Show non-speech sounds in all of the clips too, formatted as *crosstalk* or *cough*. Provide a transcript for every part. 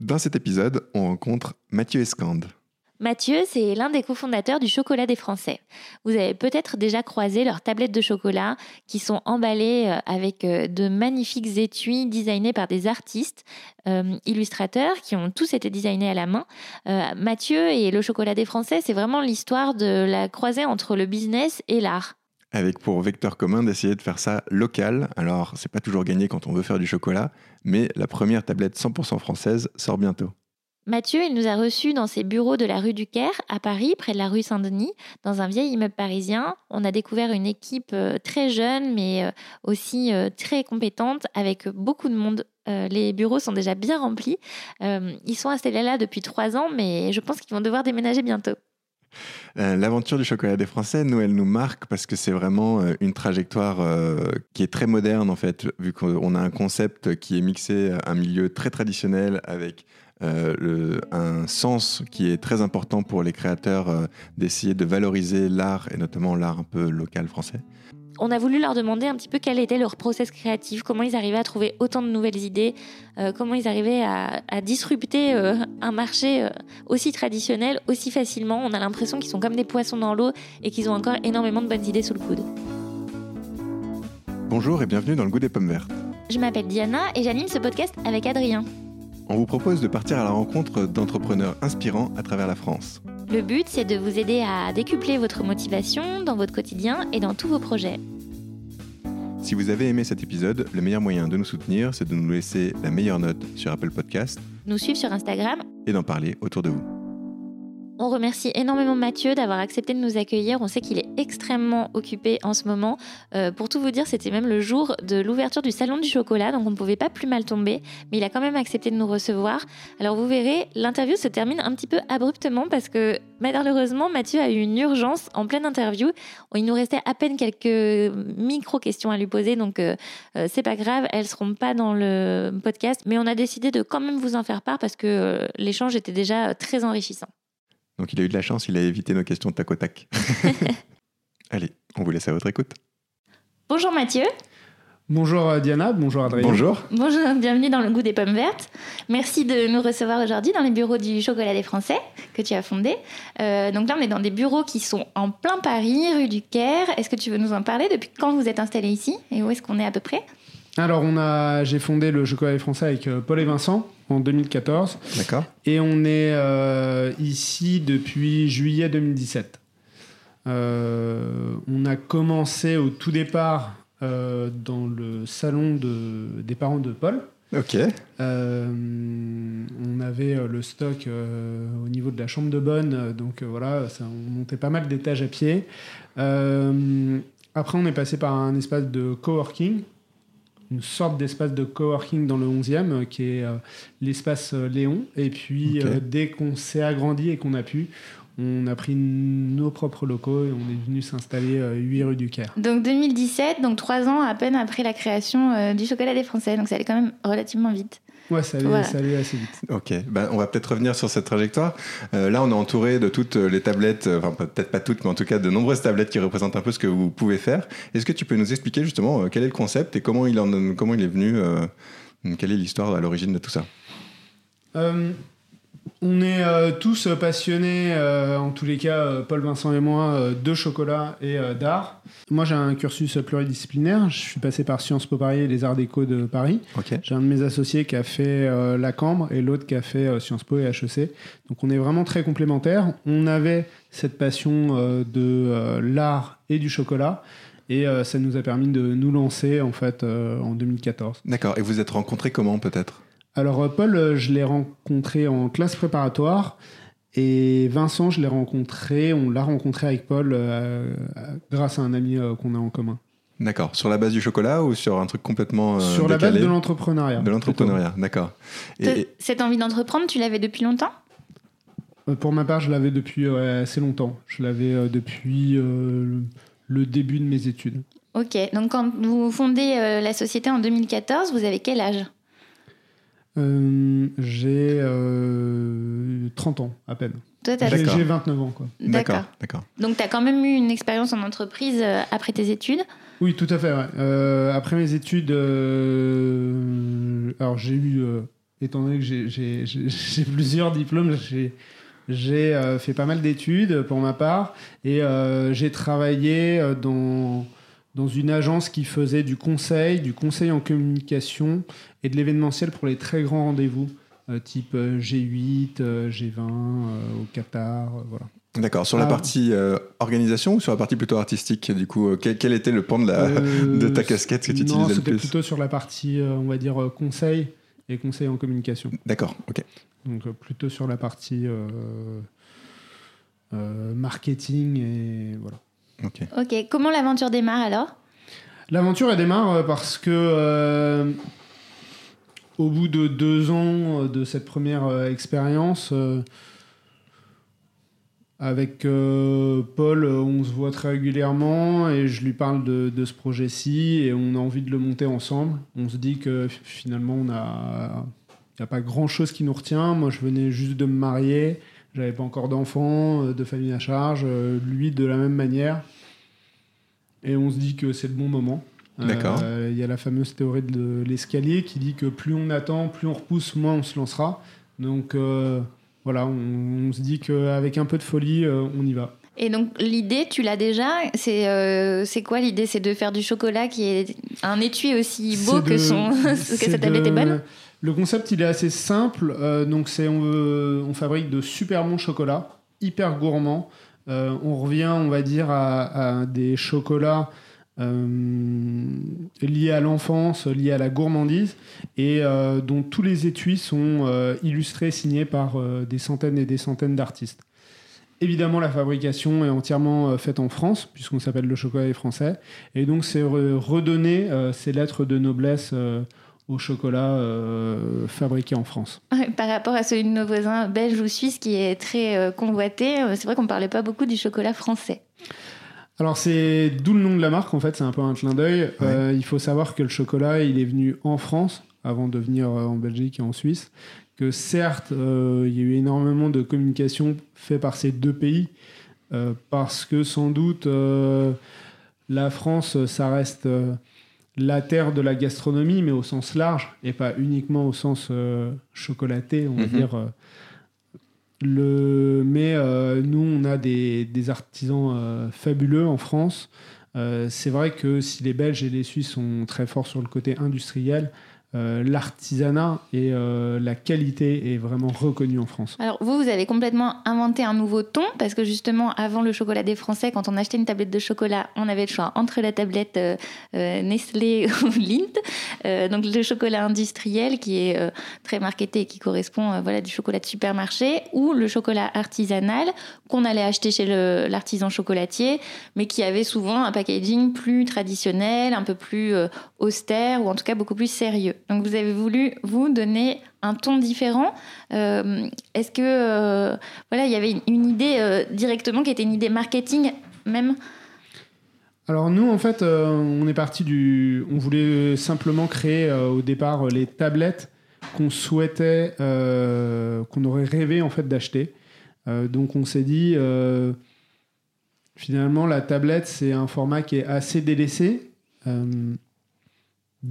Dans cet épisode, on rencontre Mathieu Escande. Mathieu, c'est l'un des cofondateurs du Chocolat des Français. Vous avez peut-être déjà croisé leurs tablettes de chocolat qui sont emballées euh, avec euh, de magnifiques étuis designés par des artistes, euh, illustrateurs qui ont tous été designés à la main. Mathieu et le Chocolat des Français, c'est vraiment l'histoire de la croisée entre le business et l'art avec pour vecteur commun d'essayer de faire ça local. Alors, c'est pas toujours gagné quand on veut faire du chocolat, mais la première tablette 100% française sort bientôt. Mathieu, il nous a reçus dans ses bureaux de la rue du Caire, à Paris, près de la rue Saint-Denis, dans un vieil immeuble parisien. On a découvert une équipe euh, très jeune, mais euh, aussi euh, très compétente, avec beaucoup de monde. Les bureaux sont déjà bien remplis. Ils sont installés là depuis trois ans, mais je pense qu'ils vont devoir déménager bientôt. Euh, l'aventure du chocolat des Français, nous, elle nous marque parce que c'est vraiment euh, une trajectoire euh, qui est très moderne, en fait, vu qu'on a un concept qui est mixé à un milieu très traditionnel avec un sens qui est très important pour les créateurs d'essayer de valoriser l'art et notamment l'art un peu local français on a voulu leur demander un petit peu quel était leur process créatif, comment ils arrivaient à trouver autant de nouvelles idées, euh, comment ils arrivaient à, disrupter euh, un marché euh, aussi traditionnel aussi facilement. On a l'impression qu'ils sont comme des poissons dans l'eau et qu'ils ont encore énormément de bonnes idées sous le coude. Bonjour et bienvenue dans le goût des pommes vertes. Je m'appelle Diana et j'anime ce podcast avec Adrien. On vous propose de partir à la rencontre d'entrepreneurs inspirants à travers la France. Le but, c'est de vous aider à décupler votre motivation dans votre quotidien et dans tous vos projets. Si vous avez aimé cet épisode, le meilleur moyen de nous soutenir, c'est de nous laisser la meilleure note sur Apple Podcast, nous suivre sur Instagram et d'en parler autour de vous. On remercie énormément Mathieu d'avoir accepté de nous accueillir. On sait qu'il est extrêmement occupé en ce moment. Euh, pour tout vous dire, c'était même le jour de l'ouverture du salon du chocolat, donc on ne pouvait pas plus mal tomber, mais il a quand même accepté de nous recevoir. Alors vous verrez, l'interview se termine un petit peu abruptement parce que malheureusement, Mathieu a eu une urgence en pleine interview. Il nous restait à peine quelques micro-questions à lui poser, donc euh, euh, c'est pas grave, elles seront pas dans le podcast, mais on a décidé de quand même vous en faire part parce que l'échange était déjà très enrichissant. Donc il a eu de la chance, il a évité nos questions de tac au tac. *laughs* Allez, on vous laisse à votre écoute. Bonjour Mathieu. Bonjour euh, Diana, bonjour Adrien. Bonjour. Bonjour, bienvenue dans le goût des pommes vertes. Merci de nous recevoir aujourd'hui dans les bureaux du Chocolat des Français que tu as fondé. Euh, donc là, on est dans des bureaux qui sont en plein Paris, rue du Caire. Est-ce que tu veux nous en parler Depuis quand vous êtes installé ici et où est-ce qu'on est à peu près? Alors, on a, j'ai fondé le Chocolat des Français avec euh, Paul et Vincent en 2014. D'accord. Et on est euh, ici depuis juillet 2017. Euh, on a commencé au tout départ euh, dans le salon de, des parents de Paul. Ok. on avait le stock au niveau de la chambre de bonne, donc voilà, ça, on montait pas mal d'étages à pied. après, on est passé par un espace de coworking une sorte d'espace de coworking dans le 11e euh, qui est euh, l'espace euh, Léon. Et puis, dès qu'on s'est agrandi et qu'on a pu, on a pris nos propres locaux et on est venu s'installer 8 rue du Caire. Donc 2017, donc trois ans à peine après la création du chocolat des Français. Donc ça allait quand même relativement vite. Ouais, ça allait, assez vite. Ok, ben, on va peut-être revenir sur cette trajectoire. Euh, là, on est entouré de toutes les tablettes, euh, enfin peut-être pas toutes, mais en tout cas de nombreuses tablettes qui représentent un peu ce que vous pouvez faire. Est-ce que tu peux nous expliquer justement euh, quel est le concept et comment il, en, comment il est venu, quelle est l'histoire à l'origine de tout ça? On est euh, tous passionnés, euh, en tous les cas, euh, Paul Vincent et moi, de chocolat et d'art. Moi, j'ai un cursus pluridisciplinaire. Je suis passé par Sciences Po Paris et les Arts Déco de Paris. J'ai un de mes associés qui a fait la Cambre et l'autre qui a fait Sciences Po et HEC. Donc, on est vraiment très complémentaires. On avait cette passion de l'art et du chocolat. Et ça nous a permis de nous lancer en fait en 2014. D'accord. Et vous êtes rencontrés comment peut-être? Alors euh, Paul, euh, je l'ai rencontré en classe préparatoire. Et Vincent, je l'ai rencontré, on l'a rencontré avec Paul euh, grâce à un ami qu'on a en commun. D'accord. Sur la base du chocolat ou sur un truc complètement. sur la base de l'entrepreneuriat. De l'entrepreneuriat, d'accord. Et... Cette envie d'entreprendre, tu l'avais depuis longtemps? Pour ma part, je l'avais depuis assez longtemps. Je l'avais depuis le début de mes études. Ok. Donc, quand vous fondez la société en 2014, vous avez quel âge? Euh, j'ai 30 euh, ans à peine. J'ai 29 ans. D'accord. Donc, tu as quand même eu une expérience en entreprise euh, après tes études? Oui, tout à fait. après mes études, alors j'ai eu étant donné que j'ai- j'ai j'ai- *laughs* j'ai plusieurs diplômes, j'ai j'ai, euh, fait pas mal d'études pour ma part et euh, j'ai travaillé euh, dans, dans une agence qui faisait du conseil, du conseil en communication et de l'événementiel pour les très grands rendez-vous, euh, type euh, G8, euh, G20 euh, au Qatar, voilà. D'accord. Sur la Ah. partie organisation ou sur la partie plutôt artistique Du coup, quel, quel était le pan de, la, de ta casquette que tu non, utilisais le c'était plus plutôt sur la partie, on va dire, conseil et conseil en communication. D'accord. Ok. Donc plutôt sur la partie marketing et voilà. Ok. Ok, comment l'aventure démarre alors? L'aventure elle démarre euh, parce que euh, au bout de deux ans euh, de cette première euh, expérience, euh, avec euh, Paul, on se voit très régulièrement et je lui parle de, de ce projet-ci et on a envie de le monter ensemble. On se dit que finalement, on a, il n'y a pas grand-chose qui nous retient. Moi, je venais juste de me marier, j'avais pas encore d'enfants, euh, de famille à charge. euh, lui, de la même manière. Et on se dit que c'est le bon moment. D'accord. Euh, Il y a la fameuse théorie de l'escalier qui dit que plus on attend, plus on repousse, moins on se lancera. Donc euh, voilà, on, on se dit qu'avec un peu de folie, euh, on y va. Et donc l'idée, tu l'as déjà C'est euh, c'est quoi l'idée? C'est de faire du chocolat qui est un étui aussi beau que, de- son, *laughs* que c'est sa tablette est bonne? Le concept, il est assez simple. Euh, donc, c'est on, on fabrique de super bons chocolats, hyper gourmands. Euh, on revient, on va dire, à, des chocolats euh, liés à l'enfance, liés à la gourmandise, et dont tous les étuis sont illustrés, signés par des centaines et des centaines d'artistes. Évidemment, la fabrication est entièrement faite en France, puisqu'on s'appelle le chocolat Français. Et donc, c'est re- redonner ces lettres de noblesse au chocolat euh, fabriqué en France. Par rapport à celui de nos voisins belges ou suisses qui est très euh, convoité, euh, c'est vrai qu'on ne parlait pas beaucoup du chocolat français. Alors, c'est d'où le nom de la marque, en fait, c'est un peu un clin d'œil. Euh, il faut savoir que le chocolat, il est venu en France avant de venir en Belgique et en Suisse. Que certes, euh, il y a eu énormément de communication faite par ces deux pays, euh, parce que sans doute, euh, la France, ça reste euh, la terre de la gastronomie, mais au sens large, et pas uniquement au sens euh, chocolaté, on va Mhm. dire. euh, le, mais euh, nous, on a des, des artisans euh, fabuleux en France. C'est vrai que si les Belges et les Suisses sont très forts sur le côté industriel, euh, l'artisanat et euh, la qualité est vraiment reconnue en France. Alors vous, vous avez complètement inventé un nouveau ton parce que justement, avant le chocolat des Français, quand on achetait une tablette de chocolat, on avait le choix entre la tablette euh, Nestlé *laughs* ou Lindt, donc le chocolat industriel qui est très marketé et qui correspond voilà du chocolat de supermarché, ou le chocolat artisanal qu'on allait acheter chez l'artisan chocolatier, mais qui avait souvent un packaging plus traditionnel, un peu plus austère ou en tout cas beaucoup plus sérieux. Donc vous avez voulu vous donner un ton différent. Euh, Est-ce que euh, voilà, il y avait une, idée euh, directement qui était une idée marketing même? Alors nous, en fait, on est parti du... On voulait simplement créer au départ les tablettes qu'on souhaitait, qu'on aurait rêvé en fait d'acheter. Donc on s'est dit, finalement, la tablette, c'est un format qui est assez délaissé.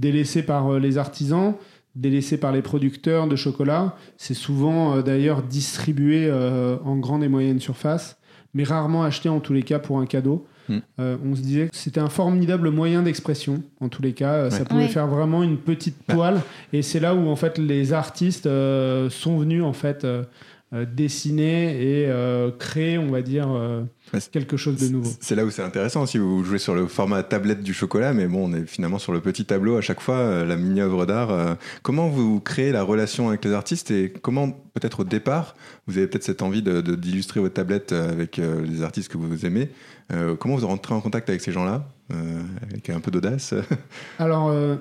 Délaissé par euh, les artisans, délaissé par les producteurs de chocolat. C'est souvent euh, d'ailleurs distribué euh, en grande et moyenne surface, mais rarement acheté en tous les cas pour un cadeau. Mm. Euh, on se disait que c'était un formidable moyen d'expression, en tous les cas. Euh, Ça pouvait Ouais. faire vraiment une petite Bah. toile. Et c'est là où en fait les artistes euh, sont venus en fait dessiner et euh, créer, on va dire, euh, quelque chose de nouveau. C'est là où c'est intéressant si vous jouez sur le format tablette du chocolat, mais bon, on est finalement sur le petit tableau à chaque fois, euh, la mini œuvre d'art. euh. comment vous créez la relation avec les artistes et comment, peut-être au départ, vous avez peut-être cette envie de- de- d'illustrer votre tablette euh, avec euh, les artistes que vous aimez. Euh, comment vous rentrez en contact avec ces gens-là, euh, avec un peu d'audace? *laughs* Alors, euh,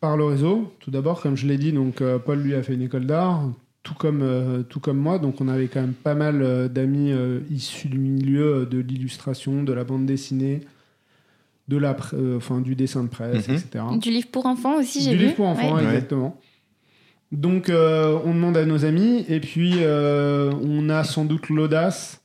par le réseau, tout d'abord, comme je l'ai dit, donc euh, Paul lui a fait une école d'art, tout comme, euh, tout comme moi, donc on avait quand même pas mal euh, d'amis euh, issus du milieu euh, de l'illustration, de la bande dessinée, de la, euh, enfin, du dessin de presse, Mhm. etc. Du livre pour enfants aussi, j'ai Du vu. livre pour enfants, Ouais. Exactement. Donc, euh, on demande à nos amis, et puis euh, on a sans doute l'audace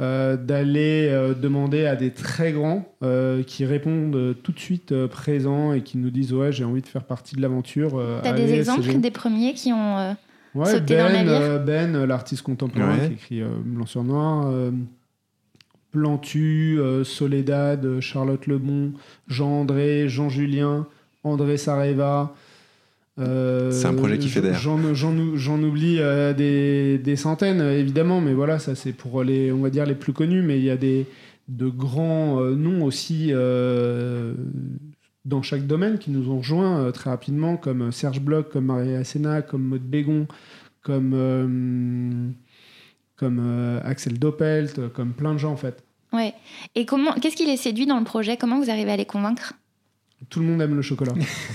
euh, d'aller euh, demander à des très grands euh, qui répondent tout de suite euh, présents et qui nous disent ouais j'ai envie de faire partie de l'aventure. euh, T'as allez, des exemples des premiers qui ont. Ouais, sauter dans le Ben, navire euh, Ben, euh, l'artiste contemporain Ouais. qui écrit euh, Blanc sur Noir, euh, Plantu, euh, Soledad, Charlotte Lebon, Jean André, Jean Julien, André Sareva. euh, C'est un projet qui fédère. J'en j'en ou- j'en oublie euh, des, des centaines évidemment, mais voilà, ça c'est pour les, on va dire les plus connus, mais il y a des de grands euh, noms aussi euh, dans chaque domaine qui nous ont rejoints euh, très rapidement, comme euh, Serge Bloch, comme Maria Sena, comme Maud Bégon, comme, euh, comme euh, Axel Doppelt, comme plein de gens en fait. Ouais. Et comment Qu'est-ce qui les séduit dans le projet? Comment vous arrivez à les convaincre? Tout le monde aime le chocolat. *laughs*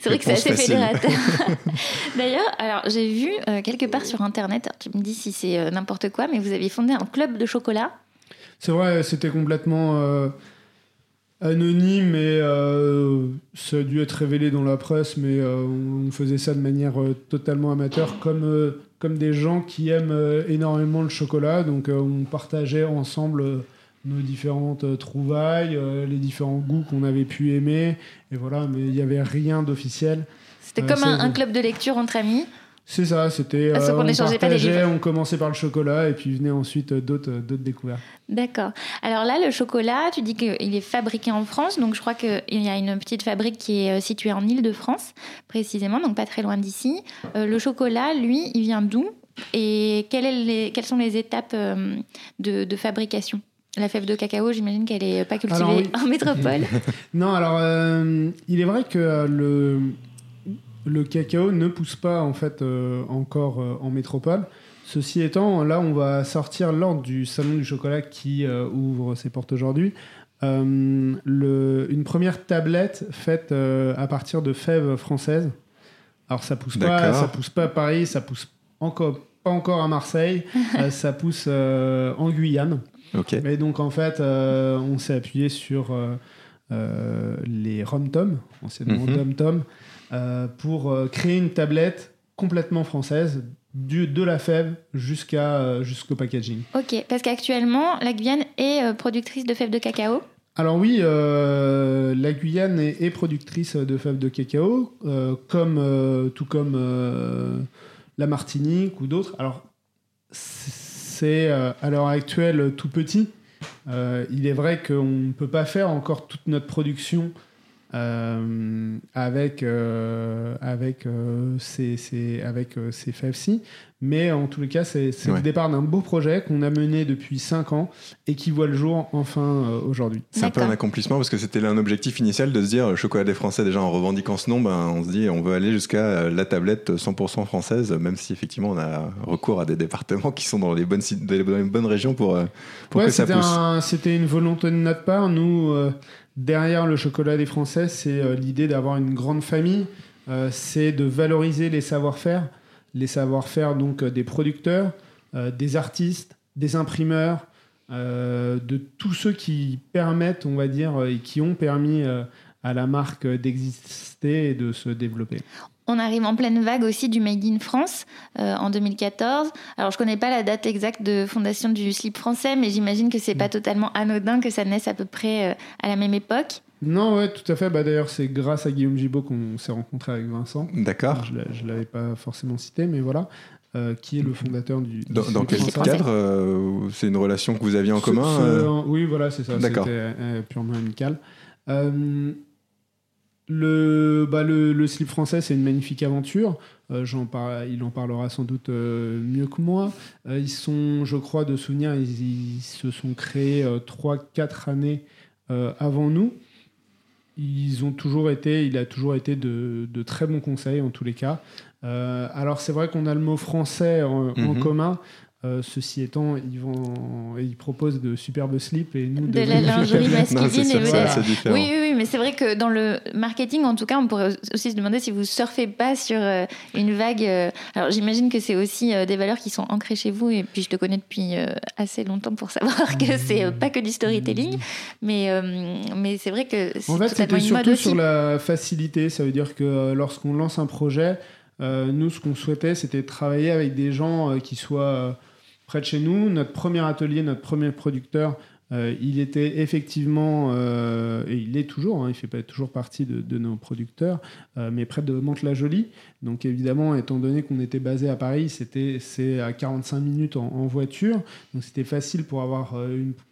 C'est vrai que c'est assez fédérateur. *laughs* *laughs* D'ailleurs, alors j'ai vu euh, quelque part sur internet, alors tu me dis si c'est euh, n'importe quoi, mais vous aviez fondé un club de chocolat. C'est vrai, c'était complètement euh, anonyme et euh, ça a dû être révélé dans la presse, mais euh, on faisait ça de manière euh, totalement amateur, comme, euh, comme des gens qui aiment énormément le chocolat. Donc on partageait ensemble nos différentes trouvailles, les différents goûts qu'on avait pu aimer, et voilà, mais il n'y avait rien d'officiel. C'était comme un club de lecture entre amis. C'est ça, c'était. Ah, qu'on on partageait, on commençait par le chocolat et puis venaient ensuite euh, d'autres euh, d'autres découvertes. D'accord. Alors là, le chocolat, tu dis qu'il est fabriqué en France, donc je crois qu'il y a une petite fabrique qui est euh, située en Île-de-France, précisément, donc pas très loin d'ici. Euh, le chocolat, lui, il vient d'où Et quelles, est les- quelles sont les étapes euh, de, de fabrication? La fève de cacao, j'imagine qu'elle est pas cultivée Alors oui. en métropole. *laughs* Non, alors euh, il est vrai que euh, le, le cacao ne pousse pas en fait euh, encore euh, en métropole. Ceci étant, là, on va sortir lors du salon du chocolat qui euh, ouvre ses portes aujourd'hui. euh, le- une première tablette faite euh, à partir de fèves françaises. Alors ça pousse pas, ça pousse pas à Paris, ça pousse encore pas encore à Marseille, *laughs* euh, ça pousse euh, en Guyane. Ok. Et donc en fait, euh, on s'est appuyé sur euh, euh, les rom-tom, anciennement Mhm. dom-tom, euh, pour euh, créer une tablette complètement française, du, de la fève jusqu'à euh, jusqu'au packaging. ok, parce qu'actuellement, la Guyane est euh, productrice de fèves de cacao. Alors oui, euh, la Guyane est, est productrice de fèves de cacao, euh, comme, euh, tout comme euh, la Martinique ou d'autres. Alors c'est euh, à l'heure actuelle tout petit. Euh, il est vrai qu'on ne peut pas faire encore toute notre production euh, avec, euh, avec, euh, ces, ces- avec euh, ces fèves-ci. Mais en tous les cas, c'est Ouais. le départ d'un beau projet qu'on a mené depuis 5 ans et qui voit le jour enfin euh, aujourd'hui. C'est un peu un accomplissement parce que c'était un objectif initial de se dire le chocolat des Français, déjà en revendiquant ce nom, ben, on se dit on veut aller jusqu'à euh, la tablette 100% française, même si effectivement on a recours à des départements qui sont dans les bonnes, sites- dans les bonnes régions pour, euh, pour Ouais, que ça c'était pousse. un- c'était une volonté de notre part. Nous, euh, derrière le chocolat des Français, c'est euh, l'idée d'avoir une grande famille. Euh, c'est de valoriser les savoir-faire, les savoir-faire donc euh, des producteurs, euh, des artistes, des imprimeurs, euh, de tous ceux qui permettent, on va dire, et qui ont permis à la marque d'exister et de se développer. On arrive en pleine vague aussi du Made in France euh, en 2014. Alors je connais pas la date exacte de fondation du slip français, mais j'imagine que c'est pas totalement anodin que ça naisse à peu près euh, à la même époque. Non, ouais, tout à fait. Bah, D'ailleurs, c'est grâce à Guillaume Gibault qu'on s'est rencontré avec Vincent. D'accord. Je ne l'avais pas forcément cité, mais voilà. euh, qui est le fondateur du. du Dans, dans quel cadre euh, C'est une relation que vous aviez en Ce- commun ce- euh, Oui, voilà, c'est ça. C'était D'accord. euh, purement amical. Le, bah, le, le slip français, c'est une magnifique aventure. Euh, j'en par- il en parlera sans doute mieux que moi. Ils sont, je crois, de souvenir, ils, ils se sont créés 3-4 années avant nous. Ils ont toujours été, il a toujours été de, de très bons conseils en tous les cas. Euh, alors c'est vrai qu'on a le mot français en, en Mhm. commun. Euh, ceci étant, ils, vont, ils proposent de superbes slips et nous De la lingerie Non, masculine sûr, et ça. Oui, oui, oui, mais c'est vrai que dans le marketing, en tout cas, on pourrait aussi se demander si vous surfez pas sur euh, une vague. euh, Alors, j'imagine que c'est aussi euh, des valeurs qui sont ancrées chez vous, et puis je te connais depuis euh, assez longtemps pour savoir que *laughs* c'est euh, pas que du storytelling, mais, euh, mais c'est vrai que c'est En fait, c'était surtout sur la facilité. Ça veut dire que euh, lorsqu'on lance un projet, nous, ce qu'on souhaitait, c'était travailler avec des gens euh, qui soient euh, près de chez nous. Notre premier atelier, notre premier producteur, euh, il était effectivement, euh, et il est toujours, hein, il fait pas toujours partie de, nos producteurs, euh, mais près de Mantes-la-Jolie. Donc évidemment, étant donné qu'on était basé à Paris, c'était c'est à 45 minutes en, voiture, donc c'était facile pour avoir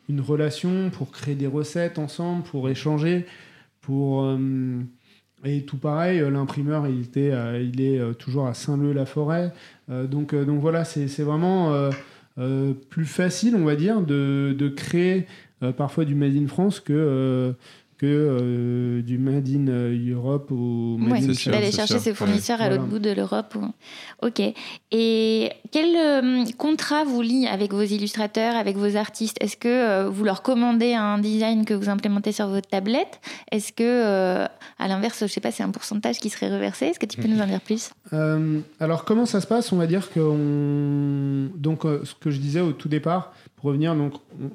une, relation, pour créer des recettes ensemble, pour échanger, pour et tout pareil, l'imprimeur, il était, il est toujours à Saint-Leu-la-Forêt. donc donc voilà, c'est vraiment euh, plus facile, on va dire, de, de créer euh, parfois du Made in France que euh, du Made in Europe ou Made d'aller chercher ses fournisseurs à l'autre bout de l'Europe. Ok. Et quel contrat vous lie avec vos illustrateurs, avec vos artistes? Est-ce que vous leur commandez un design que vous implémentez sur votre tablette? Est-ce que, à l'inverse, je sais pas, c'est un pourcentage qui serait reversé? Est-ce que tu peux nous en dire plus? Alors, comment ça se passe? On va dire que donc euh, ce que je disais au tout départ, pour revenir, donc on,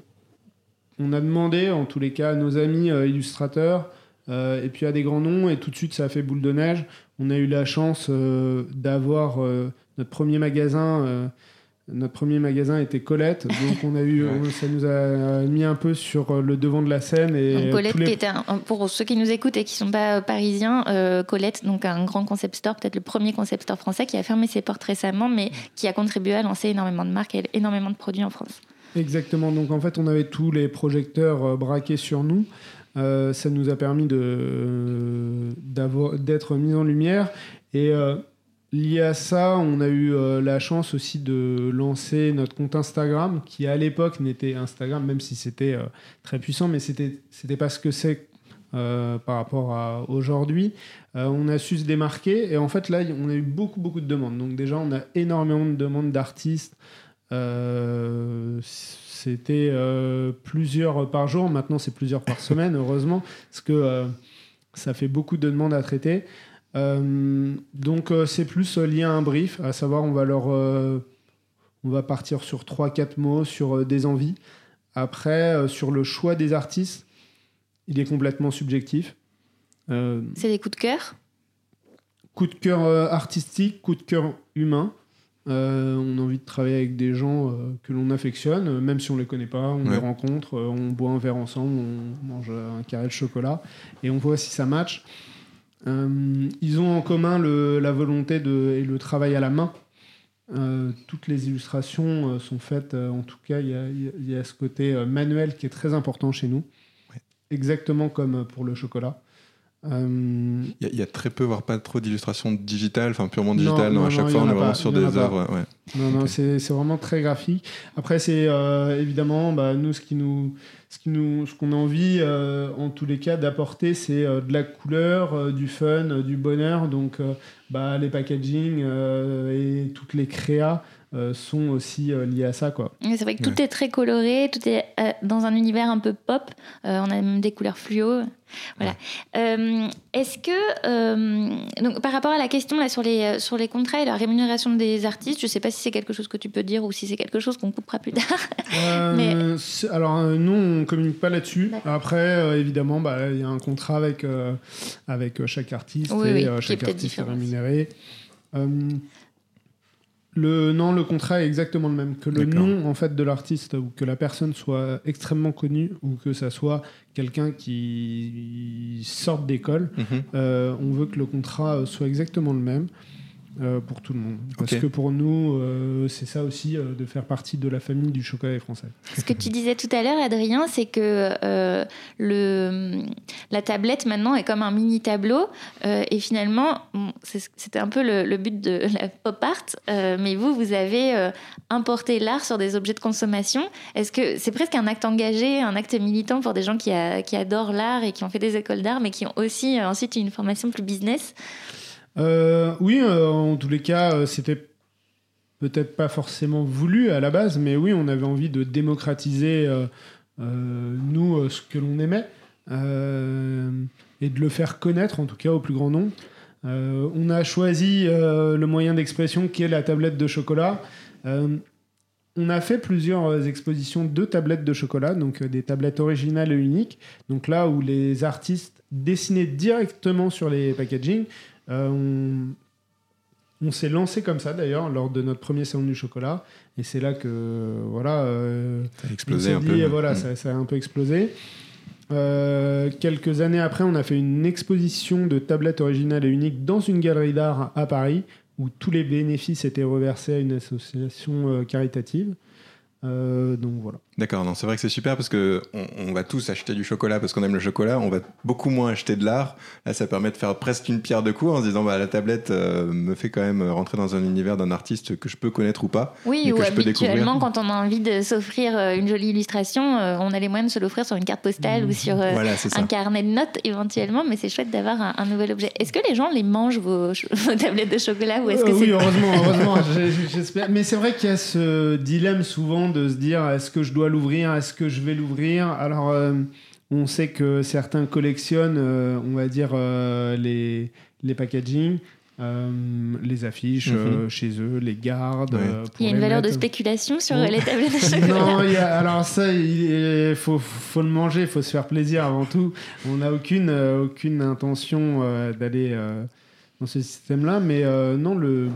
a demandé en tous les cas à nos amis euh, illustrateurs euh, et puis à des grands noms et tout de suite ça a fait boule de neige. On a eu la chance d'avoir notre premier magasin notre premier magasin était Colette, donc on a eu, *laughs* ça nous a mis un peu sur euh, le devant de la scène. Et Colette, qui était pour ceux qui nous écoutent et qui ne sont pas euh, parisiens, euh, Colette, donc un grand concept store, peut-être le premier concept store français qui a fermé ses portes récemment, mais qui a contribué à lancer énormément de marques et énormément de produits en France. Exactement. Donc en fait, on avait tous les projecteurs braqués sur nous. ça nous a permis d'être mis en lumière et Lié à ça, on a eu euh, la chance aussi de lancer notre compte Instagram, qui à l'époque n'était Instagram, même si c'était euh, très puissant, mais c'était c'était pas ce que c'est euh, par rapport à aujourd'hui. on a su se démarquer et en fait là, on a eu beaucoup beaucoup de demandes. Donc déjà, on a énormément de demandes d'artistes. C'était plusieurs par jour. Maintenant, c'est plusieurs par semaine, heureusement, parce que ça fait beaucoup de demandes à traiter. Euh, donc euh, c'est plus euh, lié à un brief, à savoir on va leur, on va partir sur 3-4 mots, sur des envies. Après, sur le choix des artistes, il est complètement subjectif. c'est des coups de cœur? Coup de cœur artistique, coup de cœur humain. On a envie de travailler avec des gens que l'on affectionne, même si on les connaît pas, on les rencontre, on boit un verre ensemble, on mange un carré de chocolat et on voit si ça match. Euh, ils ont en commun le, la volonté de, et le travail à la main. Euh, toutes les illustrations euh, sont faites, en tout cas, il y, y, a ce côté manuel qui est très important chez nous, exactement comme pour le chocolat. Il y, y, a très peu, voire pas trop d'illustrations digitales, enfin purement digitales. Non, à chaque fois, on est vraiment sur des œuvres. Ouais. Non, non, c'est vraiment très graphique. Après, c'est évidemment, bah, nous, ce qui nous, ce qui nous, ce qu'on a envie, euh, en tous les cas, d'apporter, c'est euh, de la couleur, euh, du fun, du bonheur. Donc, bah, les packaging et toutes les créas sont aussi liés à ça. Quoi. C'est vrai que tout est très coloré, tout est dans un univers un peu pop. on a même des couleurs fluo. Voilà. Euh, est-ce que, euh, donc, par rapport à la question là, sur, les, sur les contrats et la rémunération des artistes, je ne sais pas si c'est quelque chose que tu peux dire ou si c'est quelque chose qu'on coupera plus tard. Euh, *laughs* Mais... Alors, nous, on ne communique pas là-dessus. Après, évidemment, bah, il y a un contrat avec, avec chaque artiste et chaque artiste est rémunéré. Le, non, le contrat est exactement le même. Que le nom en fait de l'artiste ou que la personne soit extrêmement connue ou que ça soit quelqu'un qui sorte d'école, mhm. euh, on veut que le contrat soit exactement le même. Euh, pour tout le monde. Parce que pour nous, euh, c'est ça aussi euh, de faire partie de la famille du chocolat français. Ce que tu disais tout à l'heure, Adrien, c'est que le, la tablette maintenant est comme un mini tableau. et finalement, c'était un peu le, but de la pop art. mais vous, vous avez importé l'art sur des objets de consommation. Est-ce que c'est presque un acte engagé, un acte militant pour des gens qui, qui adorent l'art et qui ont fait des écoles d'art, mais qui ont aussi ensuite une formation plus business? Euh, oui, euh, en tous les cas, euh, c'était peut-être pas forcément voulu à la base, mais oui, on avait envie de démocratiser, nous, ce que l'on aimait, et de le faire connaître, en tout cas, au plus grand nombre. on a choisi le moyen d'expression qui est la tablette de chocolat. on a fait plusieurs expositions de tablettes de chocolat, donc des tablettes originales et uniques. Donc là où les artistes dessinaient directement sur les packaging, euh, on s'est lancé comme ça d'ailleurs lors de notre premier salon du chocolat. Et c'est là que voilà, euh, Ça a on explosé un peu. voilà, Mm. ça, ça a un peu explosé. Euh, quelques années après, on a fait une exposition de tablettes originales et uniques dans une galerie d'art à Paris, où tous les bénéfices étaient reversés à une association euh, caritative. Euh, donc voilà. D'accord, non, c'est vrai que c'est super parce que on, on va tous acheter du chocolat parce qu'on aime le chocolat. On va beaucoup moins acheter de l'art. Là, ça permet de faire presque une pierre de coups en se disant bah la tablette euh, me fait quand même rentrer dans un univers d'un artiste que je peux connaître ou pas. Oui, Mais ou que je peux habituellement, découvrir. quand on a envie de s'offrir euh, une jolie illustration, euh, on a les moyens de se l'offrir sur une carte postale ou sur euh, voilà, un carnet de notes éventuellement, mais c'est chouette d'avoir un, un nouvel objet. Est-ce que les gens les mangent, vos, *laughs* tablettes de chocolat, ou est-ce que Euh, c'est... oui, heureusement, heureusement, *laughs* j'espère. Mais c'est vrai qu'il y a ce dilemme souvent de se dire est-ce que je dois l'ouvrir, est-ce que je vais l'ouvrir? Alors, euh, on sait que certains collectionnent, euh, on va dire, euh, les, les packaging, euh, les affiches Mhm. euh, chez eux, les. Ouais. euh, pour Il y a une valeur de spéculation sur les tablettes de chocolat Non, il y a- alors ça, il faut, faut le manger, il faut se faire plaisir avant tout. On n'a aucune, euh, aucune intention euh, d'aller euh, dans ce système-là, mais euh, non, le,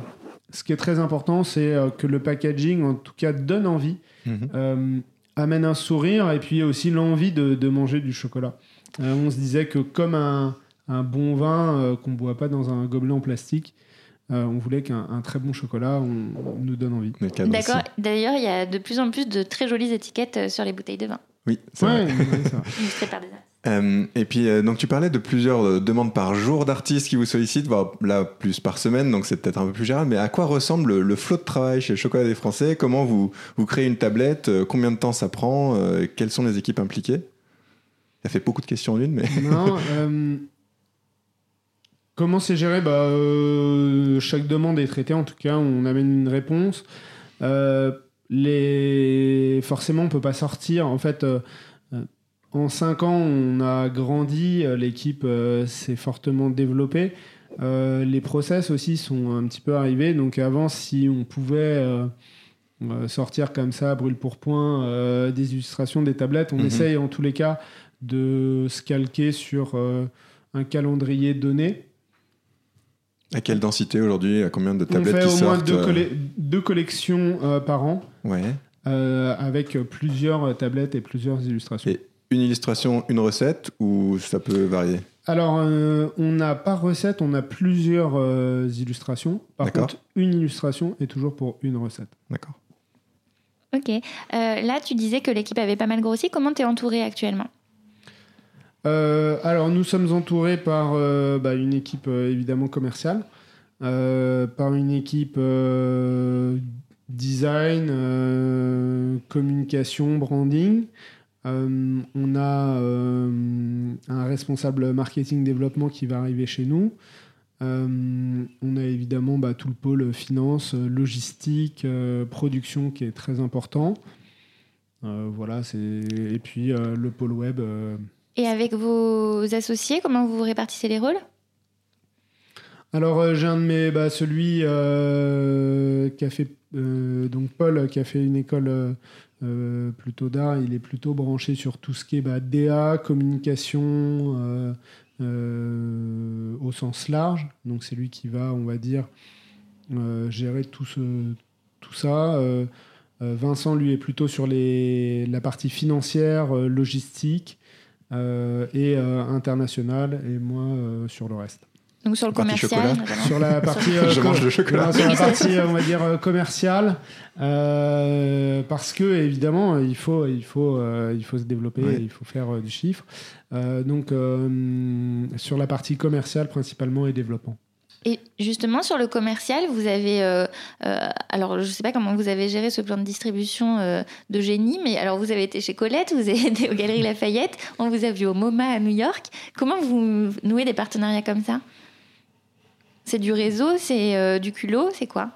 ce qui est très important, c'est euh, que le packaging, en tout cas, donne envie, Mhm. euh, amène un sourire et puis aussi l'envie de, de manger du chocolat. Euh, on se disait que comme un, un bon vin euh, qu'on ne boit pas dans un gobelet en plastique, euh, on voulait qu'un un très bon chocolat on- on nous donne envie. D'accord. D'ailleurs, il y a de plus en plus de très jolies étiquettes sur les bouteilles de vin, Oui, c'est Ouais, vrai. vrai. *laughs* Euh, et puis, euh, donc tu parlais de plusieurs euh, demandes par jour d'artistes qui vous sollicitent, voire là plus par semaine, donc c'est peut-être un peu plus général, mais à quoi ressemble le, le flot de travail chez Chocolat des Français? Comment vous, vous créez une tablette? Combien de temps ça prend? Quelles sont les équipes impliquées? Ça fait beaucoup de questions en une, mais. Non. *laughs* comment c'est géré? Bah, Chaque demande est traitée, en tout cas, on amène une réponse. Les... Forcément, on ne peut pas sortir. En fait, en cinq ans, on a grandi, euh, l'équipe euh, s'est fortement développée. Euh, les process aussi sont un petit peu arrivés. Donc avant, si on pouvait sortir comme ça, brûle pour point, euh, des illustrations, des tablettes, on Mhm. essaye en tous les cas de se calquer sur euh, un calendrier donné. À quelle densité aujourd'hui? À combien de On tablettes fait qui au moins deux, colle- deux collections euh, par an Ouais. avec plusieurs tablettes et plusieurs illustrations. Et une illustration, une recette, ou ça peut varier Alors, euh, on n'a pas recette, on a plusieurs euh, illustrations. Par contre, une illustration est toujours pour une recette. D'accord. Ok. Euh, là, tu disais que l'équipe avait pas mal grossi. Comment t'es entouré actuellement? Euh, alors, nous sommes entourés par euh, bah, une équipe euh, évidemment commerciale, euh, par une équipe euh, design, euh, communication, branding. Euh, on a euh, un responsable marketing développement qui va arriver chez nous. Euh, on a évidemment bah, tout le pôle finance, logistique, production qui est très important. Voilà, c'est et puis le pôle web. Et avec vos associés, comment vous répartissez les rôles? Alors j'ai un de mes, bah, celui qui a fait, donc Paul qui a fait une école euh, plutôt d'art, il est plutôt branché sur tout ce qui est bah, DA, communication euh, euh, au sens large. Donc c'est lui qui va, on va dire, gérer tout, ce, tout ça. Vincent lui est plutôt sur les, la partie financière, logistique et internationale, et moi sur le reste. Donc sur le Partie commercial. Sur la partie, euh, Je com- mange le chocolat. non, sur la *laughs* partie, on va dire euh, commerciale, euh, parce que évidemment, il faut, il faut, euh, il faut se développer, Ouais. il faut faire euh, du chiffre. Euh, donc, euh, sur la partie commerciale principalement et développement. Et justement, sur le commercial, vous avez. euh, euh, alors, je ne sais pas comment vous avez géré ce plan de distribution euh, de génie, mais alors vous avez été chez Colette, vous avez été aux Galeries Lafayette, on vous a vu au MoMA à New York. Comment vous nouez des partenariats comme ça? C'est du réseau, c'est euh, du culot, c'est quoi?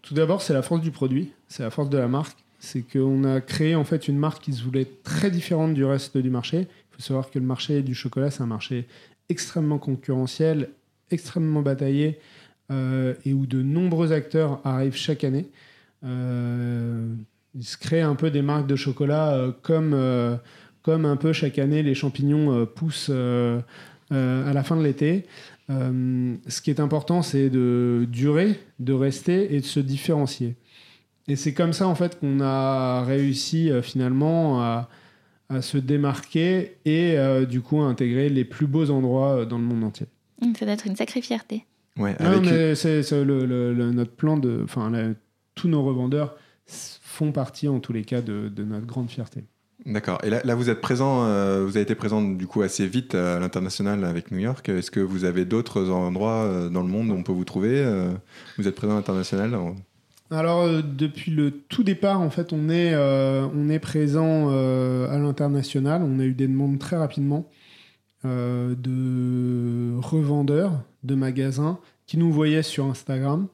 Tout d'abord, c'est la force du produit, c'est la force de la marque. C'est qu'on a créé en fait une marque qui se voulait très différente du reste du marché. Il faut savoir que le marché du chocolat, c'est un marché extrêmement concurrentiel, extrêmement bataillé euh, et où de nombreux acteurs arrivent chaque année. Euh, il se crée un peu des marques de chocolat comme, un peu chaque année les champignons poussent à la fin de l'été. Euh, ce qui est important, c'est de durer, de rester et de se différencier. Et c'est comme ça, en fait, qu'on a réussi euh, finalement à, à, se démarquer et euh, du coup à intégrer les plus beaux endroits dans le monde entier. Ça doit être une sacrée fierté. Ouais, non, mais c'est le, le, notre plan de. Enfin, tous nos revendeurs font partie, en tous les cas, de, de notre grande fierté. D'accord. Et là, là, vous êtes présent, euh, vous avez été présent du coup assez vite à l'international avec New York. Est-ce que vous avez d'autres endroits euh, dans le monde où on peut vous trouver euh, Vous êtes présent à l'international Alors depuis le tout départ, en fait, on est, on est présent à l'international. On a eu des demandes très rapidement de revendeurs, de magasins qui nous voyaient sur Instagram.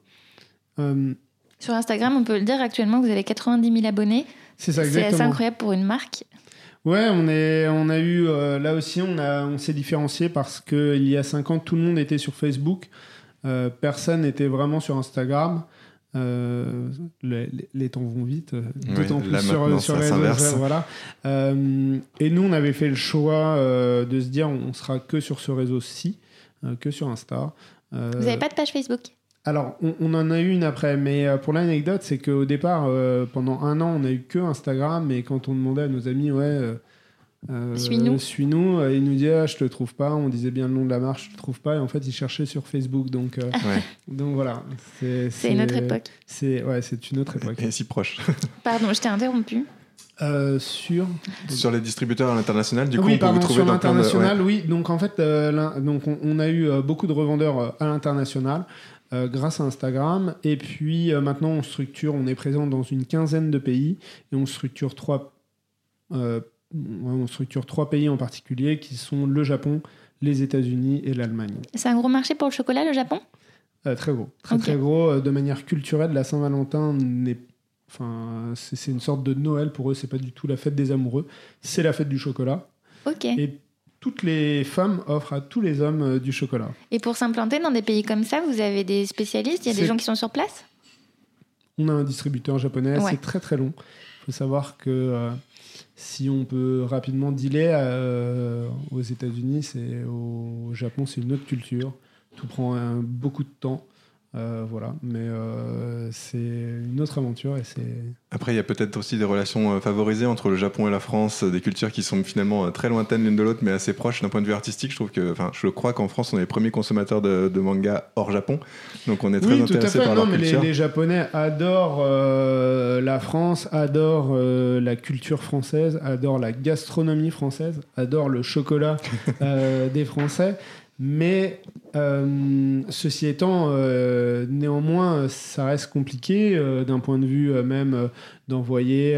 Sur Instagram, on peut le dire actuellement, vous avez 90 000 abonnés. C'est ça, exactement. C'est assez incroyable pour une marque. Ouais, on, est, on a eu, euh, là aussi, on, a, on s'est différencié parce qu'il y a 5 ans, tout le monde était sur Facebook. Euh, personne n'était vraiment sur Instagram. Euh, les, temps vont vite, d'autant plus sur, sur les réseaux. Voilà. et nous, on avait fait le choix de se dire on sera que sur ce réseau-ci, que sur Insta. Vous n'avez pas de page Facebook? Alors, on, en a eu une après, mais euh, pour l'anecdote, c'est qu'au départ, euh, pendant un an, on a eu que Instagram, et quand on demandait à nos amis, ouais, euh, suis-nous, suis-nous, ils nous disaient, ah, je te trouve pas, on disait bien le nom de la marque, je te trouve pas, et en fait, ils cherchaient sur Facebook, donc, *laughs* donc voilà. C'est, une autre époque. C'est, ouais, c'est une autre époque. Et si proche. *laughs* Pardon, je t'ai interrompu. sur sur les distributeurs à l'international du coup oui, on peut pardon, vous trouver sur l'international oui donc en fait donc on, a eu beaucoup de revendeurs à l'international euh, grâce à Instagram. Et puis euh, maintenant, on structure, on est présent dans une quinzaine de pays et on structure trois, euh, on structure trois pays en particulier qui sont le Japon, les États-Unis et l'Allemagne. C'est un gros marché pour le chocolat, le Japon? Très gros, très très gros. de manière culturelle, la Saint-Valentin n'est Enfin, c'est une sorte de Noël pour eux, c'est pas du tout la fête des amoureux, c'est la fête du chocolat. Ok. Et toutes les femmes offrent à tous les hommes euh, du chocolat. Et pour s'implanter dans des pays comme ça, vous avez des spécialistes? Il y a des gens qui sont sur place? On a un distributeur japonais, c'est très très long. Il faut savoir que euh, si on peut rapidement dealer euh, aux États-Unis, c'est au Japon, c'est une autre culture. Tout prend beaucoup de temps. Euh, voilà, mais euh, c'est une autre aventure et c'est. Après, il y a peut-être aussi des relations euh, favorisées entre le Japon et la France, des cultures qui sont finalement très lointaines l'une de l'autre, mais assez proches d'un point de vue artistique. Je trouve que, enfin, je crois qu'en France, on est les premiers consommateurs de, manga hors Japon, donc on est très oui, intéressé par non, mais Les, les, Japonais adorent la France, adorent la culture française, adorent la gastronomie française, adorent le chocolat *laughs* des Français. Mais euh, ceci étant, euh, néanmoins, ça reste compliqué euh, d'un point de vue même d'envoyer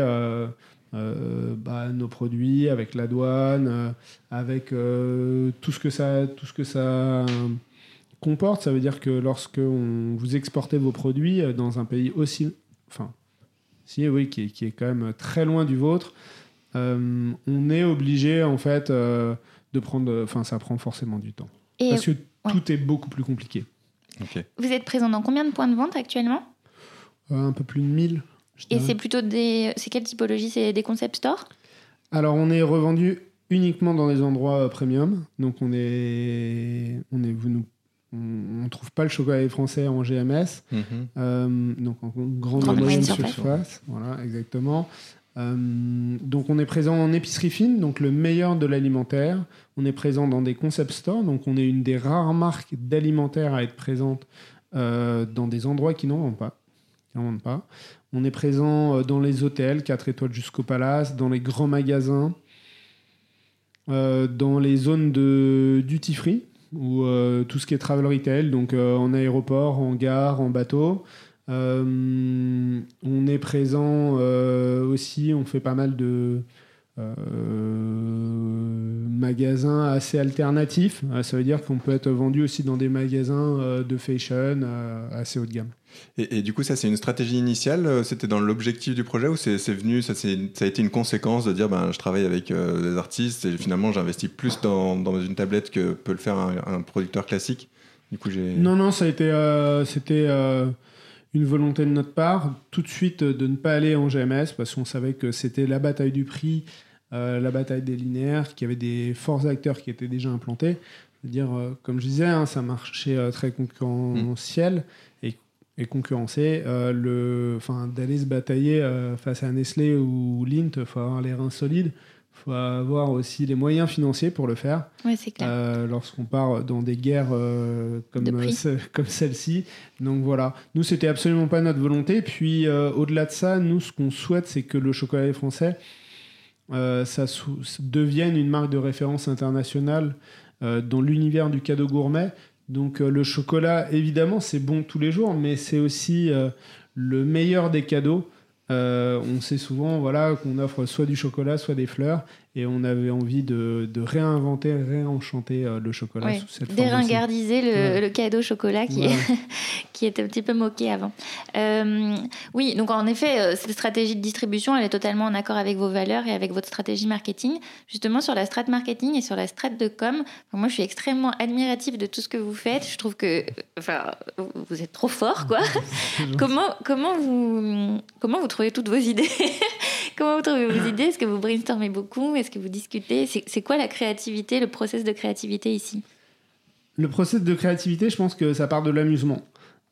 bah, nos produits avec la douane, avec tout ce que ça, tout ce que ça comporte. Ça veut dire que lorsque vous exportez vos produits dans un pays aussi, enfin, si oui, qui est, qui est quand même très loin du vôtre, on est obligé en fait de prendre, enfin, ça prend forcément du temps. Parce que tout est beaucoup plus compliqué. Vous êtes présent dans combien de points de vente actuellement? Euh, Un peu plus de 1000. Et c'est plutôt des. C'est quelle typologie? C'est des concept stores? Alors, on est revendu uniquement dans des endroits euh, premium. Donc, on est. On est. Vous nous on ne trouve pas le chocolat français en GMS, mhm. euh, donc en grande, moyenne surface. surface. Voilà, exactement. Euh, donc on est présent en épicerie fine, donc le meilleur de l'alimentaire. On est présent dans des concept stores, donc on est une des rares marques d'alimentaire à être présente euh, dans des endroits qui n'en vendent pas. pas. On est présent euh, dans les hôtels, 4 étoiles jusqu'au palace, dans les grands magasins, dans les zones de duty free, ou tout ce qui est travel retail, donc en aéroport, en gare, en bateau. Euh, on est présent euh, aussi, on fait pas mal de euh, magasins assez alternatifs. ça veut dire qu'on peut être vendu aussi dans des magasins de fashion assez haut de gamme. Et, du coup, ça, c'est une stratégie initiale C'était dans l'objectif du projet ou c'est venu, ça, ça, a été une conséquence de dire ben, je travaille avec des artistes et finalement j'investis plus dans, une tablette que peut le faire un, producteur classique? Du coup, Non, non, ça a été. C'était une volonté de notre part, tout de suite de ne pas aller en GMS parce qu'on savait que c'était la bataille du prix, euh, la bataille des linéaires, qu'il y avait des forts acteurs qui étaient déjà implantés. dire, comme je disais, hein, un marché très concurrentiel et, et, concurrencé. le, d'aller se batailler face à Nestlé ou Lint, il faut avoir les reins solides faut avoir aussi les moyens financiers pour le faire. Ouais, c'est clair. Euh, Lorsqu'on part dans des guerres euh, comme, euh, *laughs* comme celle-ci. Donc voilà, nous, c'était absolument pas notre volonté. Puis euh, au-delà de ça, nous, ce qu'on souhaite, c'est que le chocolat français, ça devienne une marque de référence internationale dans l'univers du cadeau gourmet. Donc le chocolat, évidemment, c'est bon tous les jours, mais c'est aussi le meilleur des cadeaux. Euh, on sait souvent voilà, qu'on offre soit du chocolat, soit des fleurs. Et on avait envie de, réinventer, réenchanter euh, le chocolat sous cette Déringardiser le, le, cadeau chocolat qui, *laughs* qui était un petit peu moqué avant. Euh, oui, donc en effet, cette stratégie de distribution, elle est totalement en accord avec vos valeurs et avec votre stratégie marketing. Justement, sur la strat marketing et sur la strat de com, moi je suis extrêmement admirative de tout ce que vous faites. Je trouve que enfin, vous êtes trop fort, quoi. *laughs* comment, comment, vous, comment vous trouvez toutes vos idées? *laughs* Comment vous trouvez vos idées? Est-ce que vous brainstormez beaucoup? Est-ce que vous discutez? C'est quoi la créativité, le process de créativité ici? Le process de créativité, je pense que ça part de l'amusement.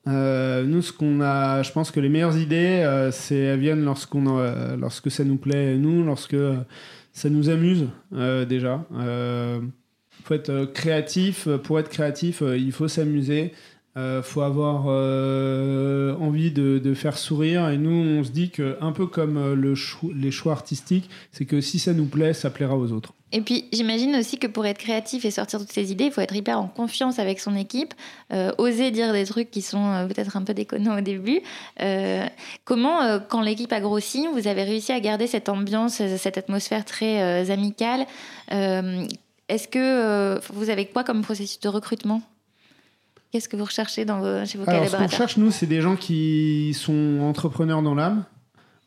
Euh, nous, ce qu'on a, je pense que les meilleures idées, euh, c'est elles viennent lorsqu'on, euh, lorsque ça nous plaît, nous, lorsque ça nous amuse déjà. Il faut être créatif. Pour être créatif, il faut s'amuser. Euh, faut avoir euh, envie de, faire sourire. Et nous, on se dit que, un peu comme euh, le les choix artistiques, c'est que si ça nous plaît, ça plaira aux autres. Et puis, j'imagine aussi que pour être créatif et sortir toutes ces idées, il faut être hyper en confiance avec son équipe, oser dire des trucs qui sont peut-être un peu déconnants au début. comment, quand l'équipe a grossi, vous avez réussi à garder cette ambiance, cette atmosphère très amicale Est-ce que vous avez quoi comme processus de recrutement? Qu'est-ce que vous recherchez dans vos, chez vos Alors, Ce qu'on cherche, nous, c'est des gens qui sont entrepreneurs dans l'âme,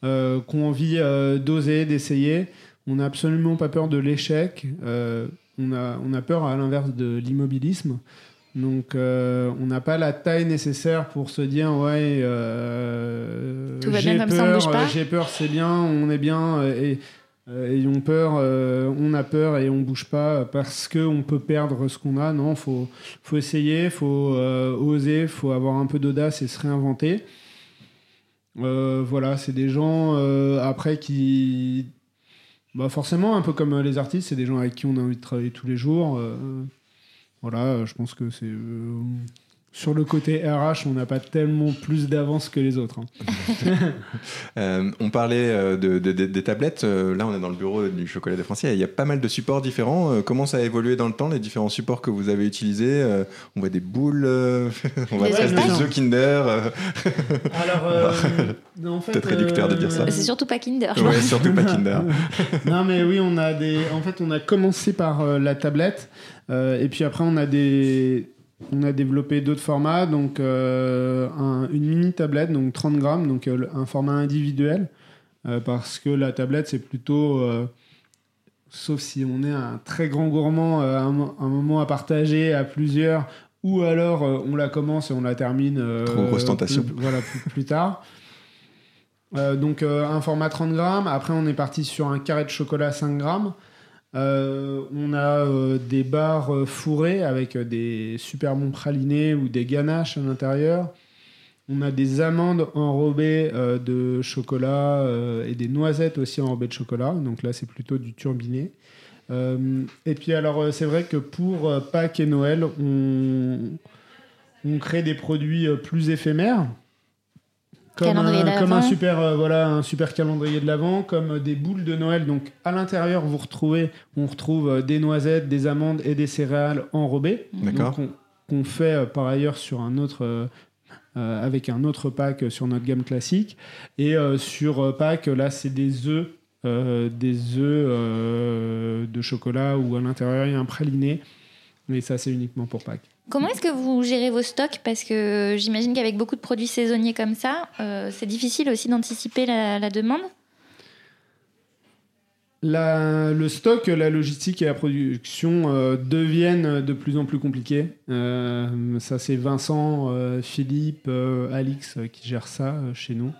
euh, qui ont envie euh, d'oser, d'essayer. On n'a absolument pas peur de l'échec. Euh, on, a, on a peur, à l'inverse, de l'immobilisme. Donc, on n'a pas la taille nécessaire pour se dire ouais, j'ai peur, j'ai peur, c'est bien, on est bien. Et ayons peur, euh, on a peur et on bouge pas parce qu'on peut perdre ce qu'on a. Non, faut faut essayer, faut euh, oser, faut avoir un peu d'audace et se réinventer. voilà, c'est des gens après qui, bah forcément un peu comme les artistes, c'est des gens avec qui on a envie de travailler tous les jours. voilà, je pense que c'est sur le côté RH, on n'a pas tellement plus d'avance que les autres. Hein. *laughs* Euh, on parlait euh, de, des tablettes. Euh, là, on est dans le bureau du Chocolat des Français. Il y a pas mal de supports différents. comment ça a évolué dans le temps, les différents supports que vous avez utilisés On voit des boules, *laughs* on voit des œufs Kinder. Alors, *laughs* peut-être réducteur de dire ça. C'est surtout pas Kinder. Ouais, surtout pas Kinder. non, mais oui, on a des. En fait, on a commencé par la tablette. et puis après, on a des on a développé d'autres formats, donc euh, une mini tablette, donc 30 grammes, donc euh, un format individuel, euh, parce que la tablette c'est plutôt, sauf si on est un très grand gourmand, un, moment à partager à plusieurs, ou alors on la commence et on la termine. Trop voilà, plus, tard. donc un format 30 grammes. Après on est parti sur un carré de chocolat 5 grammes. Euh, on a euh, des barres euh, fourrées avec des super bons pralinés ou des ganaches à l'intérieur. On a des amandes enrobées de chocolat et des noisettes aussi enrobées de chocolat. Donc là, c'est plutôt du turbiné. et puis alors, c'est vrai que pour Pâques et Noël, on crée des produits plus éphémères comme, un, comme un, super euh, voilà un super calendrier de l'avant comme des boules de Noël. Donc à l'intérieur vous retrouvez on retrouve euh, des noisettes des amandes et des céréales enrobées. D'accord. Qu'on fait euh, par ailleurs sur un autre avec un autre pack sur notre gamme classique. Et sur pack là c'est des œufs des œufs de chocolat où à l'intérieur il y a un praliné. Mais ça c'est uniquement pour Pâques Comment est-ce que vous gérez vos stocks? Parce que j'imagine qu'avec beaucoup de produits saisonniers comme ça, euh, c'est difficile aussi d'anticiper la, demande? le stock, la logistique et la production euh, deviennent de plus en plus compliqués. Euh, ça, c'est Vincent, Philippe, Alix qui gèrent ça chez nous.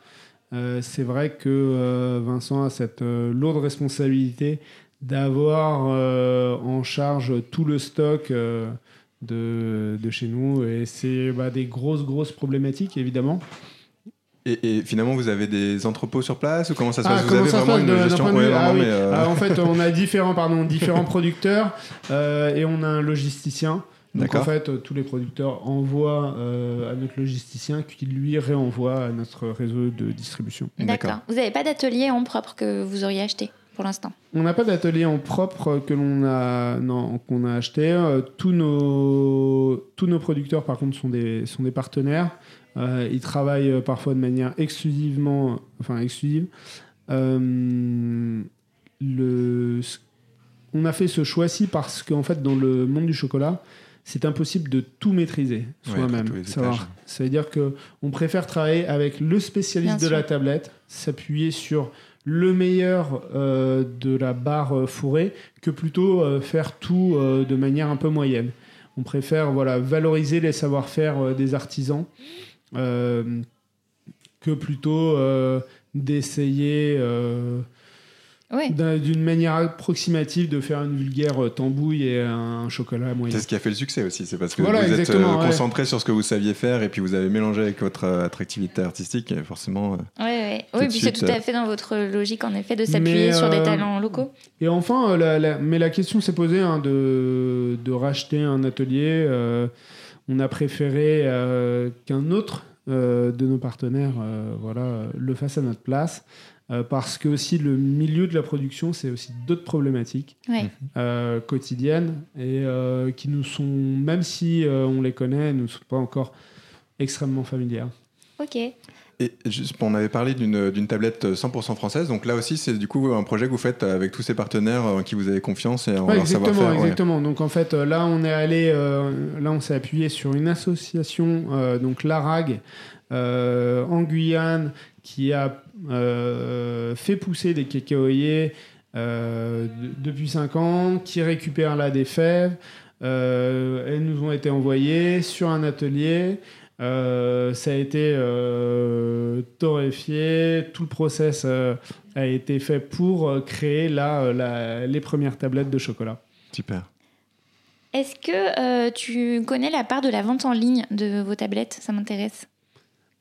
c'est vrai que Vincent a cette lourde responsabilité d'avoir en charge tout le stock de, de chez nous. Et c'est bah, des grosses, grosses problématiques, évidemment. Et, et finalement, vous avez des entrepôts sur place ou comment ça se Ah, passe Vous comment avez vraiment passe une gestion Ouais, ah vraiment, oui. mais, euh, Ah, en fait, on a *laughs* différents, pardon, différents producteurs euh, et on a un logisticien. Donc en fait, euh, tous les producteurs envoient euh, à notre logisticien qui lui réenvoie à notre réseau de distribution. D'accord. Vous n'avez pas d'atelier en propre que vous auriez acheté? Pour l'instant On n'a pas d'atelier en propre que l'on a, non, qu'on a acheté. Euh, tous, nos, tous nos producteurs, par contre, sont des, sont des partenaires. Euh, ils travaillent euh, parfois de manière exclusivement, enfin exclusive. Euh, le, on a fait ce choix-ci parce qu'en fait, dans le monde du chocolat, c'est impossible de tout maîtriser Ouais, soi-même. Savoir- étages. Ça veut dire que on préfère travailler avec le spécialiste Bien de la tablette, s'appuyer sur le meilleur euh, de la barre euh, fourrée que plutôt euh, faire tout de manière un peu moyenne. On préfère voilà, valoriser les savoir-faire des artisans que plutôt d'essayer d'une manière approximative de faire une vulgaire euh, tambouille et un chocolat moyen. C'est ce qui a fait le succès aussi, c'est parce que Voilà, vous êtes euh, ouais. concentré sur ce que vous saviez faire et puis vous avez mélangé avec votre euh, attractivité artistique et forcément. Ouais, ouais. Tout Oui, puis c'est tout à fait dans votre logique, en effet, de s'appuyer sur des talents locaux. Et enfin, la- la- mais la question s'est posée hein, de, de racheter un atelier. euh, on a préféré euh, qu'un autre euh, de nos partenaires euh, voilà, le fasse à notre place. Euh, parce que aussi le milieu de la production, c'est aussi d'autres problématiques Ouais. euh, quotidiennes et euh, qui nous sont, même si euh, on les connaît, ne sont pas encore extrêmement familières. Ok. Et juste, on avait parlé d'une d'une tablette 100% française, donc là aussi c'est du coup un projet que vous faites avec tous ces partenaires en qui vous avez confiance et en Ouais, leur exactement, savoir-faire. ouais. exactement. Donc en fait, là, on est allé, euh, là, on s'est appuyé sur une association, euh, donc l'ARAG, euh, en Guyane, qui a euh, fait pousser des cacaoyers euh, de- depuis 5 ans, qui récupèrent là des fèves. Euh, elles nous ont été envoyées sur un atelier. Euh, ça a été euh, torréfié, tout le process euh, a été fait pour créer là la- les premières tablettes de chocolat. Super. Est-ce que euh, tu connais la part de la vente en ligne de vos tablettes? Ça m'intéresse.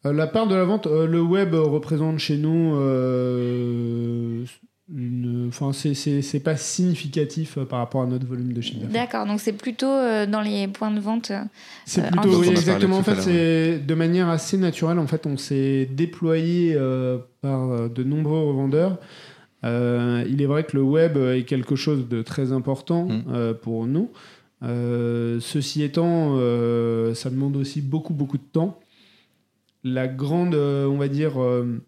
Euh, la part de la vente, euh, le web représente chez nous, euh, une- enfin c'est- c'est c'est pas significatif par rapport à notre volume de chiffre d'affaires. D'accord, donc c'est plutôt euh, dans les points de vente. euh, C'est plutôt en oui, exactement. En fait, c'est de manière assez naturelle. En fait, on s'est déployé euh, par de nombreux revendeurs. Euh, il est vrai que le web est quelque chose de très important euh, pour nous. Euh, ceci étant, euh, ça demande aussi beaucoup beaucoup de temps. La grande, euh, on va dire, euh,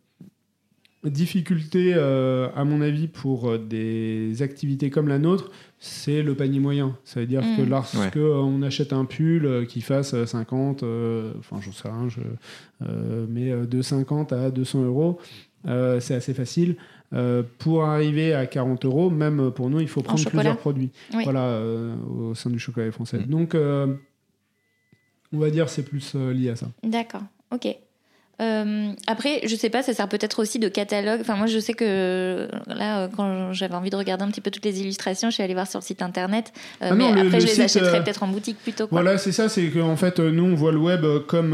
difficulté, euh, à mon avis, pour des activités comme la nôtre, c'est le panier moyen. Ça veut dire Mm. que lorsque Ouais. on achète un pull qui fasse euh, 50, euh, enfin j'en sais rien, je, euh, mais de 50 à 200 euros, euh, c'est assez facile. Euh, pour arriver à 40 euros, même pour nous, il faut prendre plusieurs produits. Oui. Voilà, euh, au sein du chocolat français. Mm. Donc, euh, on va dire c'est plus euh, lié à ça. D'accord, ok. Euh, après, je sais pas, ça sert peut-être aussi de catalogue. Enfin, moi, je sais que euh, là, euh, quand j'avais envie de regarder un petit peu toutes les illustrations, je suis allée voir sur le site internet. Euh, Ah mais le- après, le je les site, achèterai euh, peut-être en boutique plutôt. Quoi. Voilà, c'est ça, c'est qu'en fait, nous, on voit le web comme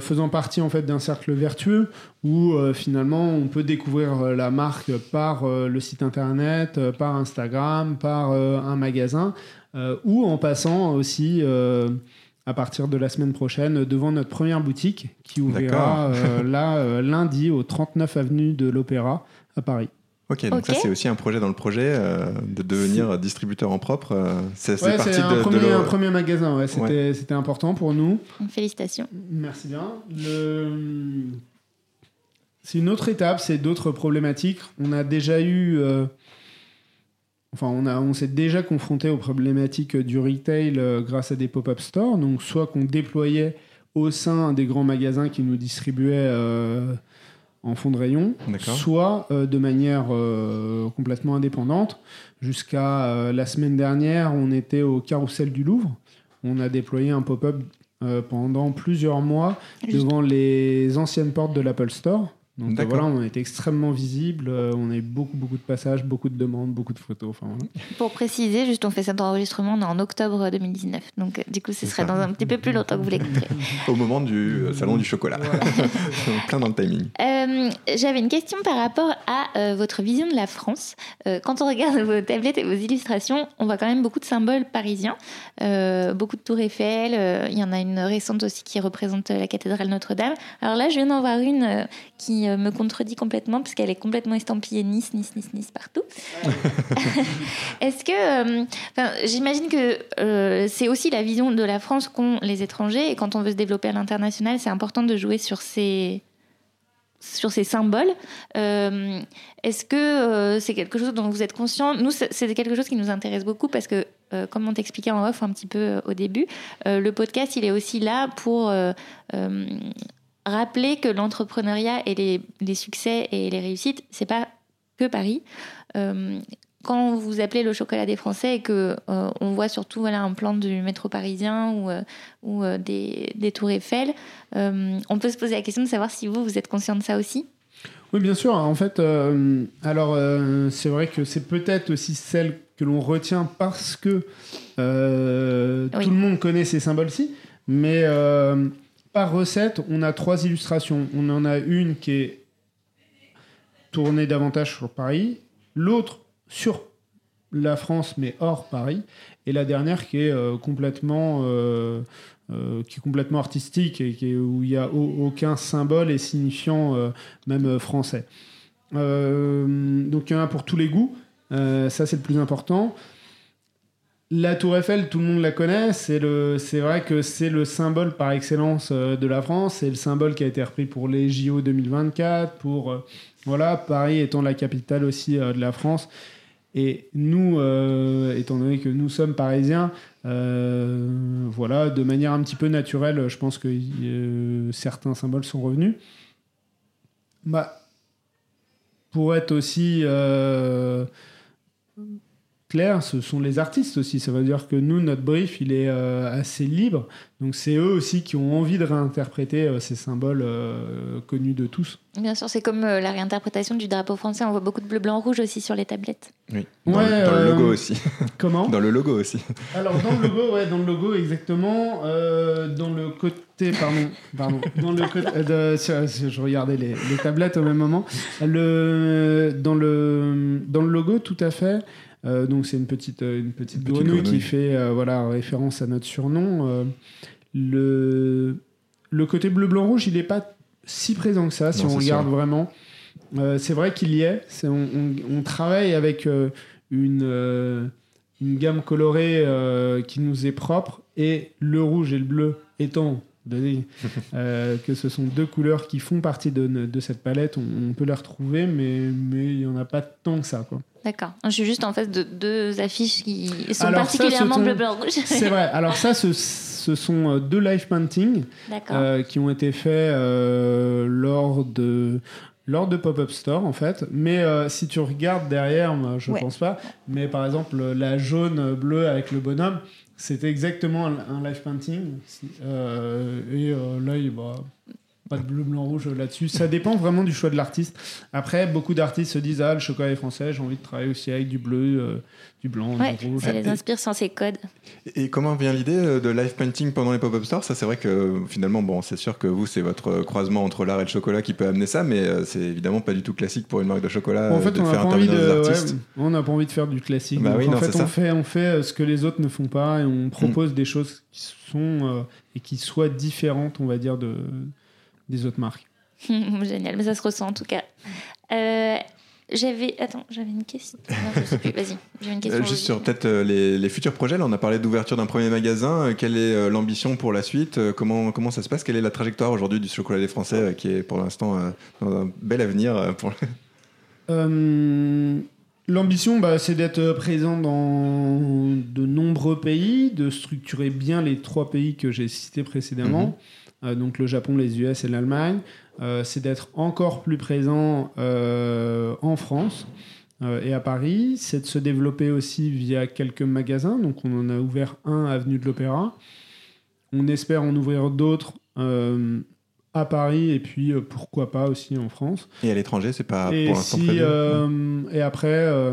faisant partie en fait d'un cercle vertueux où finalement on peut découvrir la marque par le site internet, par Instagram, par un magasin, ou en passant aussi à partir de la semaine prochaine devant notre première boutique qui ouvrira euh, là euh, lundi au 39 avenue de l'Opéra à Paris. Ok, donc ça c'est aussi un projet dans le projet euh, de devenir distributeur en propre. c'est Ouais, parti c'est un, de, premier, un premier magasin, ouais, c'était important pour nous. Félicitations. Merci bien. Le- C'est une autre étape, c'est d'autres problématiques. On a déjà eu. Enfin, on, a, on s'est déjà confronté aux problématiques du retail euh, grâce à des pop-up stores. Donc, soit qu'on déployait au sein des grands magasins qui nous distribuaient euh, en fond de rayon, soit euh, de manière euh, complètement indépendante. Jusqu'à euh, la semaine dernière, on était au carrousel du Louvre. On a déployé un pop-up euh, pendant plusieurs mois devant les anciennes portes de l'Apple Store Donc euh, D'accord. voilà, on a été extrêmement visible. euh, on a eu beaucoup, beaucoup de passages, beaucoup de demandes, beaucoup de photos. Enfin, voilà. Pour préciser, juste on fait cet enregistrement, on est en octobre 2019. Donc euh, du coup, ce C'est serait ça. dans un petit peu plus longtemps que vous l'écouterez. *laughs* Au moment du euh, salon du chocolat. *laughs* Plein dans le timing. Euh, J'avais une question par rapport à euh, votre vision de la France. Euh, quand on regarde *laughs* vos tablettes et vos illustrations, on voit quand même beaucoup de symboles parisiens, beaucoup de tours Eiffel. Il y en a une récente aussi qui représente la cathédrale Notre-Dame. Alors là, je viens d'en voir une qui me contredit complètement parce qu'elle est complètement estampillée Nice, Nice, Nice, Nice partout. *laughs* Est-ce que, j'imagine que c'est aussi la vision de la France qu'ont les étrangers et quand on veut se développer à l'international, c'est important de jouer sur ces sur ces symboles. Euh, Est-ce que euh, c'est quelque chose dont vous êtes conscient? Nous, c'est quelque chose qui nous intéresse beaucoup parce que, euh, comme on t'expliquait en off un petit peu au début, le podcast, il est aussi là pour rappeler que l'entrepreneuriat et les, les succès et les réussites, c'est pas que Paris. Quand vous appelez le chocolat des Français et que euh, on voit surtout voilà un plan du métro parisien ou, euh, ou euh, des, des tours Eiffel, on peut se poser la question de savoir si vous vous êtes conscient de ça aussi. Oui, bien sûr. En fait, alors c'est vrai que c'est peut-être aussi celle que l'on retient parce que Oui. tout le monde connaît ces symboles-ci. Mais par recette, on a trois illustrations. On en a une qui est tournée davantage sur Paris, l'autre sur la France mais hors Paris, et la dernière qui est euh, complètement euh, euh, qui est complètement artistique et où il n'y a au- aucun symbole et signifiant même français. Donc il y en a pour tous les goûts, ça c'est le plus important. La Tour Eiffel, tout le monde la connaît. C'est vrai que c'est le symbole par excellence de la France. C'est le symbole qui a été repris pour les JO 2024, pour voilà Paris étant la capitale aussi de la France. Et nous, euh, étant donné que nous sommes parisiens, euh, voilà, de manière un petit peu naturelle, je pense que euh, certains symboles sont revenus. Bah, pour être aussi clair, ce sont les artistes aussi. Ça veut dire que nous, notre brief, il est euh, assez libre. Donc c'est eux aussi qui ont envie de réinterpréter euh, ces symboles euh, connus de tous. Bien sûr, c'est comme euh, la réinterprétation du drapeau français. On voit beaucoup de bleu, blanc, rouge aussi sur les tablettes. Oui. Dans, Ouais, le, dans le logo aussi. *laughs* Comment? Dans le logo aussi. Alors dans le logo, ouais, dans le logo exactement, euh, dans le côté, pardon, pardon, dans le côté, euh, de- je regardais les, les tablettes au même moment. Le, dans le, dans le logo, tout à fait. Euh, donc c'est une petite, euh, une petite, Une petite grenouille, grenouille. qui fait euh, voilà référence à notre surnom. euh, le, le côté bleu, blanc, rouge, il n'est pas si présent que ça si on regarde sûr. vraiment. C'est vrai qu'il y est. On, on- on travaille avec une, une gamme colorée qui nous est propre et le rouge et le bleu étant donné *laughs* euh, que ce sont deux couleurs qui font partie de, de cette palette, on, on peut les retrouver, mais mais il n'y en a pas tant que ça. Quoi. D'accord. Je suis juste en face de deux affiches qui sont Alors ça, particulièrement bleu, blanc, rouge. *laughs* C'est vrai. Alors ça, ce, ce sont euh, deux live paintings euh, qui ont été faits euh, lors de lors de pop-up store en fait mais euh, si tu regardes derrière moi je Ouais. pense pas mais par exemple la jaune bleue avec le bonhomme c'était exactement un, live painting. Euh, et euh, là il bah, pas de bleu blanc rouge là-dessus ça dépend vraiment du choix de l'artiste après beaucoup d'artistes se disent ah le chocolat est français j'ai envie de travailler aussi avec du bleu euh, du blanc ouais, du rouge ça les inspire sans ces codes. Et comment vient l'idée euh, de live painting pendant les pop-up stores? Ça, c'est vrai que finalement, bon, c'est sûr que vous, c'est votre euh, croisement entre l'art et le chocolat qui peut amener ça, mais c'est évidemment pas du tout classique pour une marque de chocolat en fait, de on n'a faire pas envie intervenir de, des ouais, artistes. on n'a pas envie de faire du classique. Bah Donc, oui, en non, fait, on ça. fait, on fait ce que les autres ne font pas et on propose des choses qui sont euh, et qui soient différentes, on va dire, de des autres marques. *laughs* Génial, mais ça se ressent en tout cas. Euh, j'avais. Attends, j'avais une question. Non, je sais plus. Vas-y, j'avais une question. Euh, juste sur peut-être euh, les, les futurs projets, là, on a parlé d'ouverture d'un premier magasin. Quelle est l'ambition pour la suite comment, comment ça se passe Quelle est la trajectoire aujourd'hui du chocolat des Français qui est pour l'instant dans un bel avenir pour... *laughs* Euh, L'ambition, bah, c'est d'être présent dans de nombreux pays, de structurer bien les trois pays que j'ai cités précédemment, Euh, donc le Japon, les US et l'Allemagne. Euh, c'est d'être encore plus présent euh, en France euh, et à Paris. C'est de se développer aussi via quelques magasins. Donc on en a ouvert un avenue de l'Opéra. On espère en ouvrir d'autres euh, à Paris et puis euh, pourquoi pas aussi en France. Et à l'étranger, c'est pas et pour l'instant si, euh, et après, euh,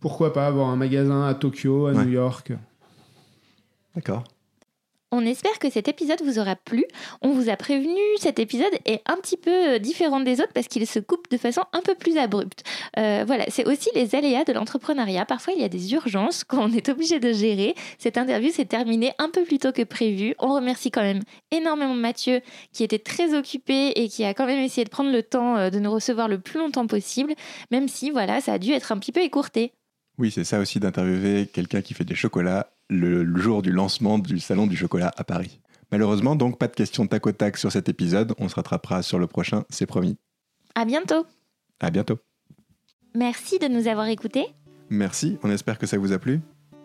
pourquoi pas avoir un magasin à Tokyo, à Ouais. New York. D'accord. On espère que cet épisode vous aura plu. On vous a prévenu, cet épisode est un petit peu euh, différent des autres parce qu'il se coupe de façon un peu plus abrupte. Euh, voilà, c'est aussi les aléas de l'entrepreneuriat. Parfois, il y a des urgences *laughs* qu'on est obligé de gérer. Cette interview s'est terminée un peu plus tôt que prévu. On remercie quand même énormément Mathieu qui était très occupé et qui a quand même essayé de prendre le temps euh, de nous recevoir le plus longtemps possible, même si voilà, ça a dû être un petit peu écourté. Oui, c'est ça aussi d'interviewer quelqu'un qui fait des chocolats le, le jour du lancement du salon du chocolat à Paris. Malheureusement, donc, pas de questions tac au tac sur cet épisode. On se rattrapera sur le prochain, c'est promis. À bientôt. À bientôt. Merci de nous avoir écoutés. Merci, on espère que ça vous a plu.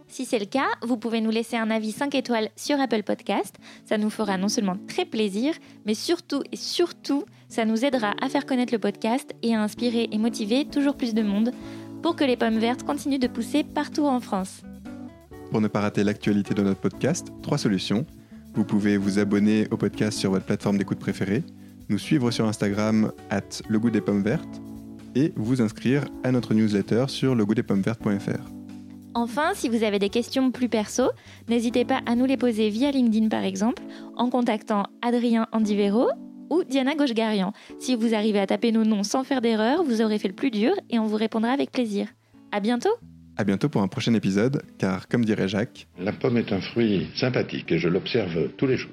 Si c'est le cas, vous pouvez nous laisser un avis 5 étoiles sur Apple Podcast. Ça nous fera non seulement très plaisir, mais surtout et surtout, ça nous aidera à faire connaître le podcast et à inspirer et motiver toujours plus de monde pour que les pommes vertes continuent de pousser partout en France. Pour ne pas rater l'actualité de notre podcast, trois solutions. Vous pouvez vous abonner au podcast sur votre plateforme d'écoute préférée, nous suivre sur Instagram at le goût des pommes vertes et vous inscrire à notre newsletter sur legoûtdespommevertes.fr. Enfin, si vous avez des questions plus perso, n'hésitez pas à nous les poser via LinkedIn par exemple, en contactant Adrien Andivero ou Diana Gauchegarian. Si vous arrivez à taper nos noms sans faire d'erreur, vous aurez fait le plus dur et on vous répondra avec plaisir. À bientôt À bientôt pour un prochain épisode, car comme dirait Jacques, La pomme est un fruit sympathique et je l'observe tous les jours.